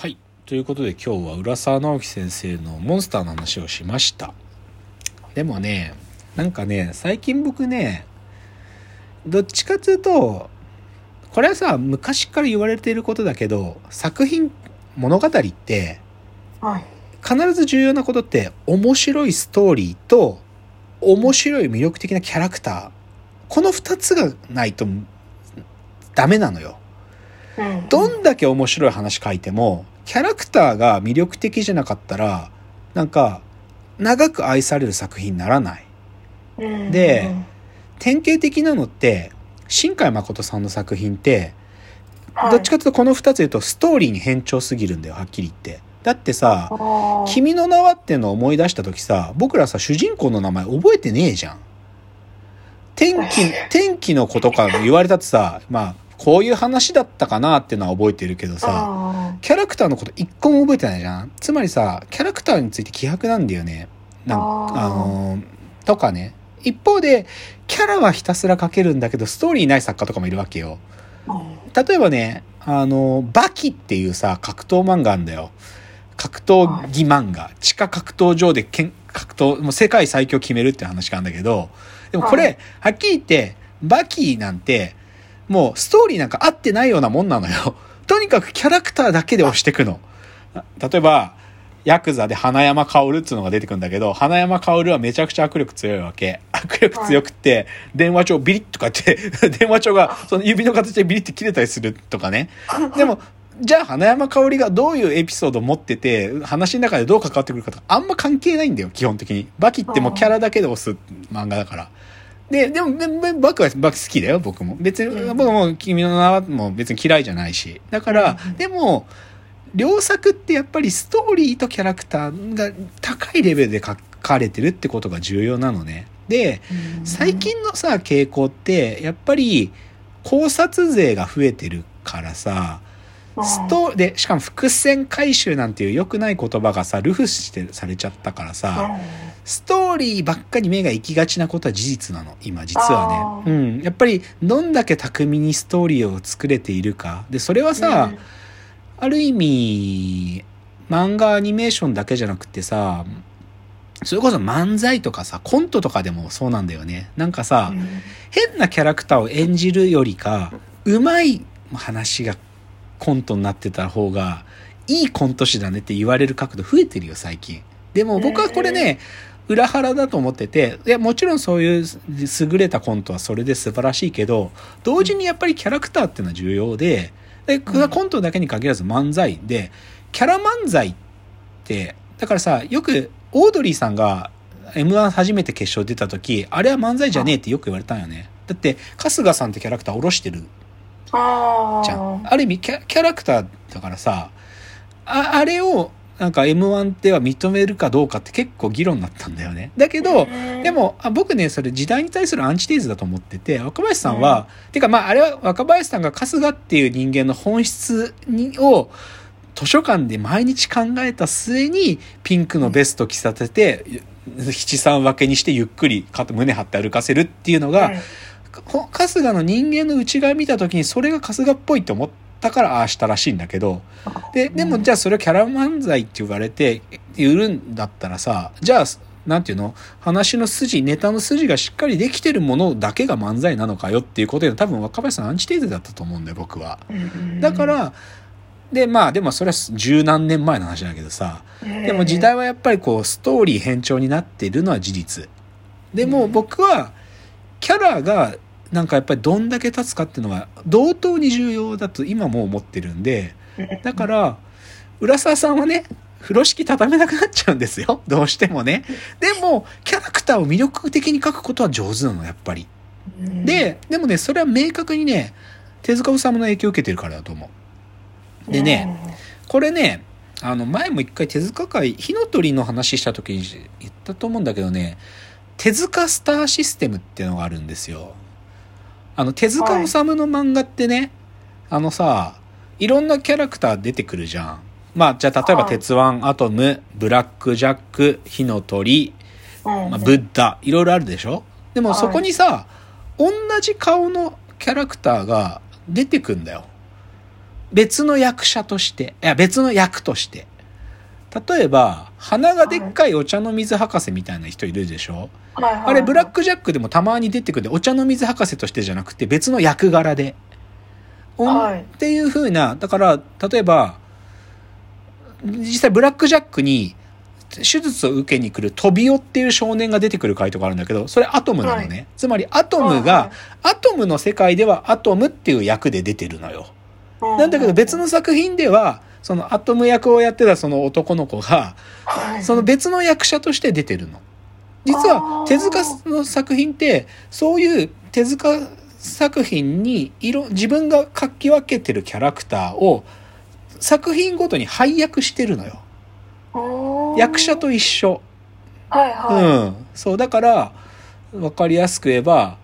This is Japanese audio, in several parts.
はい。ということで今日は浦沢直樹先生のモンスターの話をしました。でもね、なんかね、最近僕ね、どっちかというと、これはさ、昔から言われていることだけど、作品、物語って、はい。必ず重要なことって、面白いストーリーと、面白い魅力的なキャラクター。この二つがないと、ダメなのよ。うん。どんだけ面白い話書いても、キャラクターが魅力的じゃなかったら、なんか、長く愛される作品にならない。うんで、典型的なのって、新海誠さんの作品って、はいどっちかというとこの二つ言うとストーリーに変調すぎるんだよ、はっきり言って。だってさ、君の名はってのを思い出した時さ、僕らさ、主人公の名前覚えてねえじゃん。天気、天気のことか言われたってさ、まあ、こういう話だったかなっていうのは覚えてるけどさ、あキャラクターのこと一個も覚えてないじゃんつまりさ、キャラクターについて希薄なんだよね。なんあのーとかね。一方で、キャラはひたすら描けるんだけど、ストーリーない作家とかもいるわけよ。例えばね、あのーバキっていうさ、格闘漫画あんだよ。格闘技漫画。地下格闘場でけん格闘、もう世界最強決めるって話があるんだけど、でもこれ、ははっきり言って、バキなんて、もうストーリーなんか合ってないようなもんなのよ。とにかくキャラクターだけで押してくの。例えば、ヤクザで花山薫っていうのが出てくるんだけど、花山薫はめちゃくちゃ握力強いわけ。握力強くって、電話帳ビリッとかって、電話帳がその指の形でビリッて切れたりするとかね。でも、じゃあ花山香織がどういうエピソードを持ってて、話の中でどう関わってくるかとか、あんま関係ないんだよ、基本的に。バキってもキャラだけで押す漫画だから。で、でも、ででバキは、バキ好きだよ、僕も。別に、うん僕も君の名はもう別に嫌いじゃないし。だから、うんでも、両作ってやっぱりストーリーとキャラクターが高いレベルで書かれてるってことが重要なのね。で、最近のさ、傾向って、やっぱり考察勢が増えてるからさ、ストで、しかも伏線回収なんていう良くない言葉がさ、ルフしてされちゃったからさ、ストーリーばっかり目が行きがちなことは事実なの、今実はね。あうん。やっぱり、どんだけ巧みにストーリーを作れているか。で、それはさ、ある意味、漫画アニメーションだけじゃなくてさ、それこそ漫才とかさ、コントとかでもそうなんだよね。なんかさ、変なキャラクターを演じるよりか、うまい話がコントになってた方が、いいコント師だねって言われる角度増えてるよ、最近。でも僕はこれね、裏腹だと思ってて、いや、もちろんそういう優れたコントはそれで素晴らしいけど、同時にやっぱりキャラクターっていうのは重要で、で、コントだけに限らず漫才で、キャラ漫才って、だからさ、よく、オードリーさんが M1 初めて決勝出た時、あれは漫才じゃねえってよく言われたんよね。だって、春日さんってキャラクター下ろしてるあじゃん。ある意味キャ、キャラクターだからさ、ああれを、なんか M1 では認めるかどうかって結構議論になったんだよね。だけど、で、も、あ僕ね、それ時代に対するアンチテーゼだと思ってて、若林さんは、てかまあ、あれは若林さんが春日っていう人間の本質にを、図書館で毎日考えた末に、ピンクのベスト着させて、七三分けにしてゆっくり肩胸張って歩かせるっていうのが、ほ春日の人間の内側見た時にそれが春日っぽいって思ったからああしたらしいんだけど、で、でもじゃあそれをキャラ漫才って言われて売るんだったらさ、じゃあ、なんていうの？話の筋、ネタの筋がしっかりできてるものだけが漫才なのかよっていうことで多分若林さんアンチテーゼだったと思うんだよ、僕は。だか、ら、で、まあでもそれは十何年前の話だけどさ、でも時代はやっぱりこうストーリー変調になっているのは事実。でも僕はキャラがなんかやっぱりどんだけ立つかっていうのは同等に重要だと今も思ってるんで、だから浦沢さんはね、風呂敷畳めなくなっちゃうんですよ。どうしてもね。でもキャラクターを魅力的に描くことは上手なの、やっぱり。ら、で、でもね、それは明確にね、手塚治虫の影響を受けてるからだと思う。でね、これね、あの、前も一回手塚会、火の鳥の話した時に言ったと思うんだけどね、手塚スターシステムっていうのがあるんですよ。あの、手塚治虫の漫画ってね、あのさ、いろんなキャラクター出てくるじゃん。まあ、じゃあ例えば、はい鉄腕アトム、ブラックジャック、火の鳥、うんまあ、ブッダ、いろいろあるでしょ？でもはいそこにさ、同じ顔のキャラクターが出てくんだよ。別の役者として、いや、別の役として。例えば、鼻がでっかいお茶の水博士みたいな人いるでしょ？はい。はい。あれ、ブラックジャックでもたまに出てくるお茶の水博士としてじゃなくて、別の役柄で。はい。っていう風な、だから、例えば、実際ブラックジャックに、手術を受けに来るトビオっていう少年が出てくる回とかあるんだけど、それアトムなのね。はつまりアトムが、はい。アトムの世界ではアトムっていう役で出てるのよ。はいなんだけど別の作品では、そのアトム役をやってたその男の子が、はいその別の役者として出てるの。実は手塚の作品って、そういう手塚作品に色、自分が書き分けてるキャラクターを作品ごとに配役してるのよ。役者と一緒。はいはい、うん。そう、だから、わかりやすく言えば、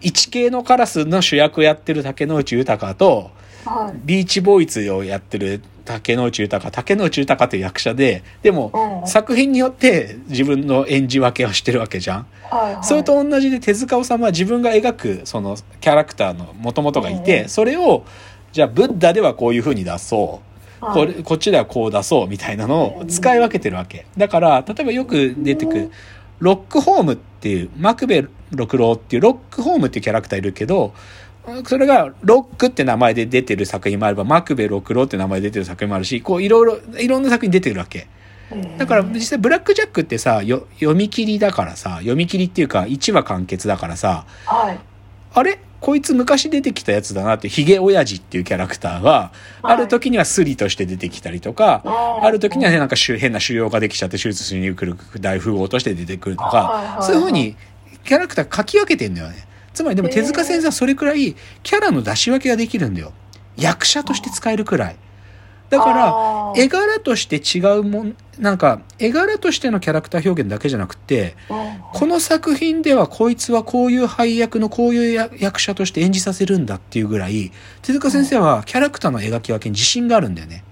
一系のカラスの主役をやってる竹野内豊と、はい。ビーチボーイズをやってる竹野内豊、竹野内豊という役者で、でも、うん。作品によって自分の演じ分けをしてるわけじゃん。はいはい、それと同じで手塚治虫は自分が描くそのキャラクターの元々がいて、うん。それを、じゃあブッダではこういう風に出そう。はい。これ、こっちではこう出そうみたいなのを使い分けてるわけ。だから、例えばよく出てくる、ロックホームっていう、マクベ六郎っていうロックホームっていうキャラクターいるけど、それがロックって名前で出てる作品もあれば、マクベ六郎って名前で出てる作品もあるし、こういろいろ、いろんな作品出てるわけ。うん。だから実際ブラックジャックってさ、よ読み切りだからさ、読み切りっていうか1話完結だからさ、はい。あれ？こいつ昔出てきたやつだなって、ヒゲ親父っていうキャラクターは、はい。ある時にはスリとして出てきたりとか、あある時にはね、なんか変な腫瘍ができちゃって手術しに来る大富豪として出てくるとはいかはいは、い。そういう風にキャラクター書き分けてんだよね。つまりでも手塚先生はそれくらいキャラの出し分けができるんだよ。役者として使えるくらい。だから、絵柄として違うもん、なんか、絵柄としてのキャラクター表現だけじゃなくて、うんこの作品ではこいつはこういう配役のこういうや役者として演じさせるんだっていうぐらい、手塚先生はキャラクターの描き分けに自信があるんだよね。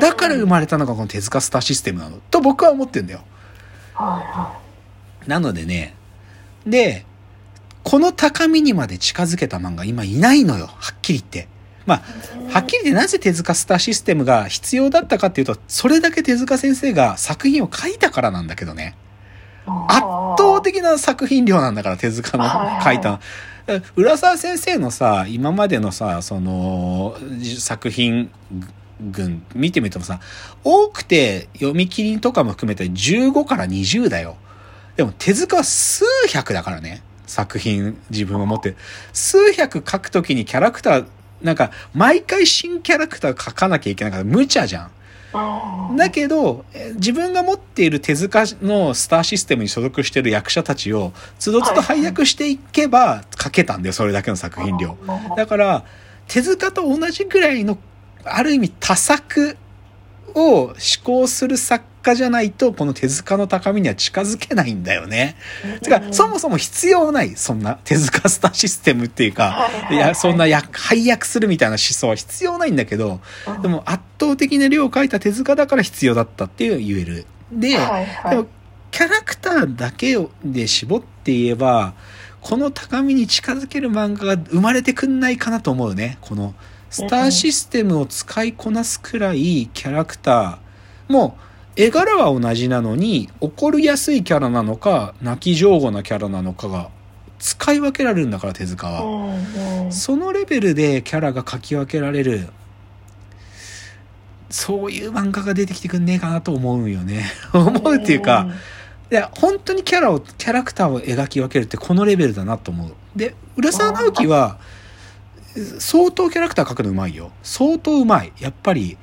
だから生まれたのがこの手塚スターシステムなの。と僕は思ってんだよ。はなのでね、で、この高みにまで近づけた漫画今いないのよ。はっきり言って。まあ、はっきり言ってなぜ手塚スターシステムが必要だったかっていうと、それだけ手塚先生が作品を書いたからなんだけどね。圧倒的な作品量なんだから、手塚の書いた。浦沢先生のさ、今までのさ、その、作品群見てみてもさ、多くて読み切りとかも含めて15から20だよ。でも手塚は数百だからね。作品自分を持ってる。数百書くときにキャラクター、なんか、毎回新キャラクター書かなきゃいけないから無茶じゃん。うんだけど、え自分が持っている手塚のスターシステムに所属している役者たちを、つどつど配役していけば書けたんだよ、それだけの作品量。だから、手塚と同じぐらいの、ある意味多作を思考する作家じゃないと、この手塚の高みには近づけないんだよね。てか、そもそも必要ない、そんな 手塚スターシステムっていうか、はいや、そんなや配役するみたいな思想は必要ないんだけど、でも圧倒的な量を書いた手塚だから必要だったっていう言える。で、はいはいでもキャラクターだけをで絞って言えば、この高みに近づける漫画が生まれてくんないかなと思うね。このスターシステムを使いこなすくらいキャラクターも絵柄は同じなのに怒りやすいキャラなのか泣き上手なキャラなのかが使い分けられるんだから手塚は。そのレベルでキャラが描き分けられる、そういう漫画が出てきてくんねえかなと思うよね。思うっていうか、いや、本当にキャラを、キャラクターを描き分けるってこのレベルだなと思う。で、浦沢直樹は、相当キャラクター描くのうまいよ。相当うまい。やっぱり、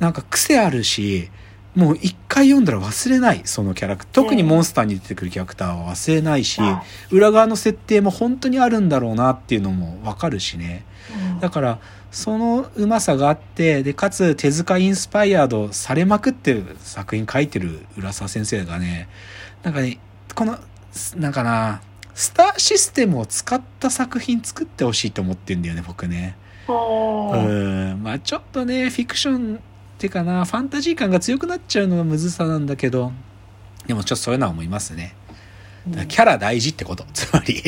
なんか癖あるし、もう一回読んだら忘れない、そのキャラクター。特にモンスターに出てくるキャラクターは忘れないし、裏側の設定も本当にあるんだろうなっていうのもわかるしね。うんだから、そのうまさがあって、で、かつ手塚インスパイアードされまくってる作品書いてる浦沢先生がね、なんかね、この、なんかな、スターシステムを使った作品作ってほしいと思ってんだよね、僕ね。うんうん。まあちょっとね、フィクションっていうかな、ファンタジー感が強くなっちゃうのがむずさなんだけど、でもちょっとそういうのは思いますね。キャラ大事ってこと。つまり、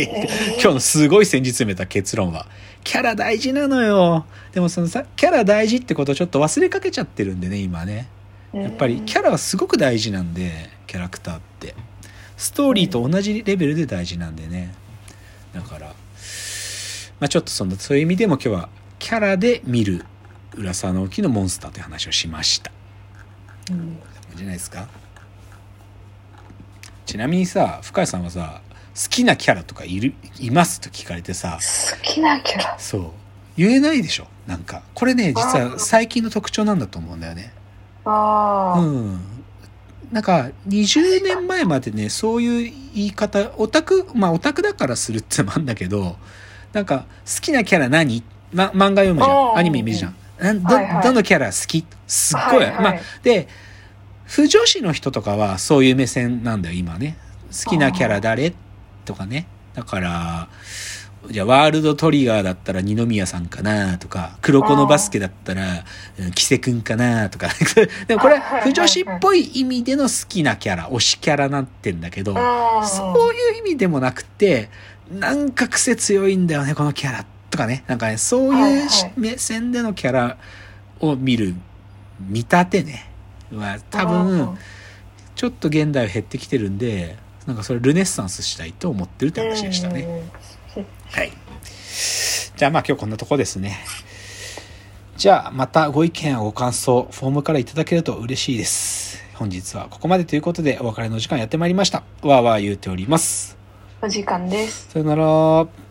今日のすごい戦術めた結論は、キャラ大事なのよ。でもそのさ、キャラ大事ってことをちょっと忘れかけちゃってるんでね、今ね。やっぱりキャラはすごく大事なんで、キャラクターって。ストーリーと同じレベルで大事なんでね。だから、まあちょっとその、そういう意味でも今日は、キャラで見る浦沢直樹のモンスターという話をしました。うん。じゃないですか？ちなみにさ深谷さんはさ好きなキャラとかいるいますと聞かれてさ。好きなキャラ。そう。言えないでしょ？なんか。これね実は最近の特徴なんだと思うんだよね。ああ。うん。なんか20年前までねそういう言い方オタクまあオタクだからするってのもあるんだけどなんか好きなキャラ何、ま、漫画読むじゃん。アニメ見るじゃんど,、はいはい。どのキャラ好き？すっごい、はいはい。まあで不女子の人とかはそういう目線なんだよ今ね。好きなキャラ誰？とかね。だからじゃあワールドトリガーだったら二宮さんかなとか黒子のバスケだったらうんキセ君かなとか。でもこれは不女子っぽい意味での好きなキャラ推しキャラなってんだけど。そういう意味でもなくてなんか癖強いんだよねこのキャラとかねなんかねそういう目線でのキャラを見る見立てねは多分ちょっと現代は減ってきてるんでなんかそれルネッサンスしたいと思ってるって話でしたね。うん。はい。じゃあまあ今日こんなとこですね。じゃあまたご意見やご感想、フォームからいただけると嬉しいです。本日はここまでということでお別れの時間やってまいりました。わーわー言うております。お時間です。さよなら。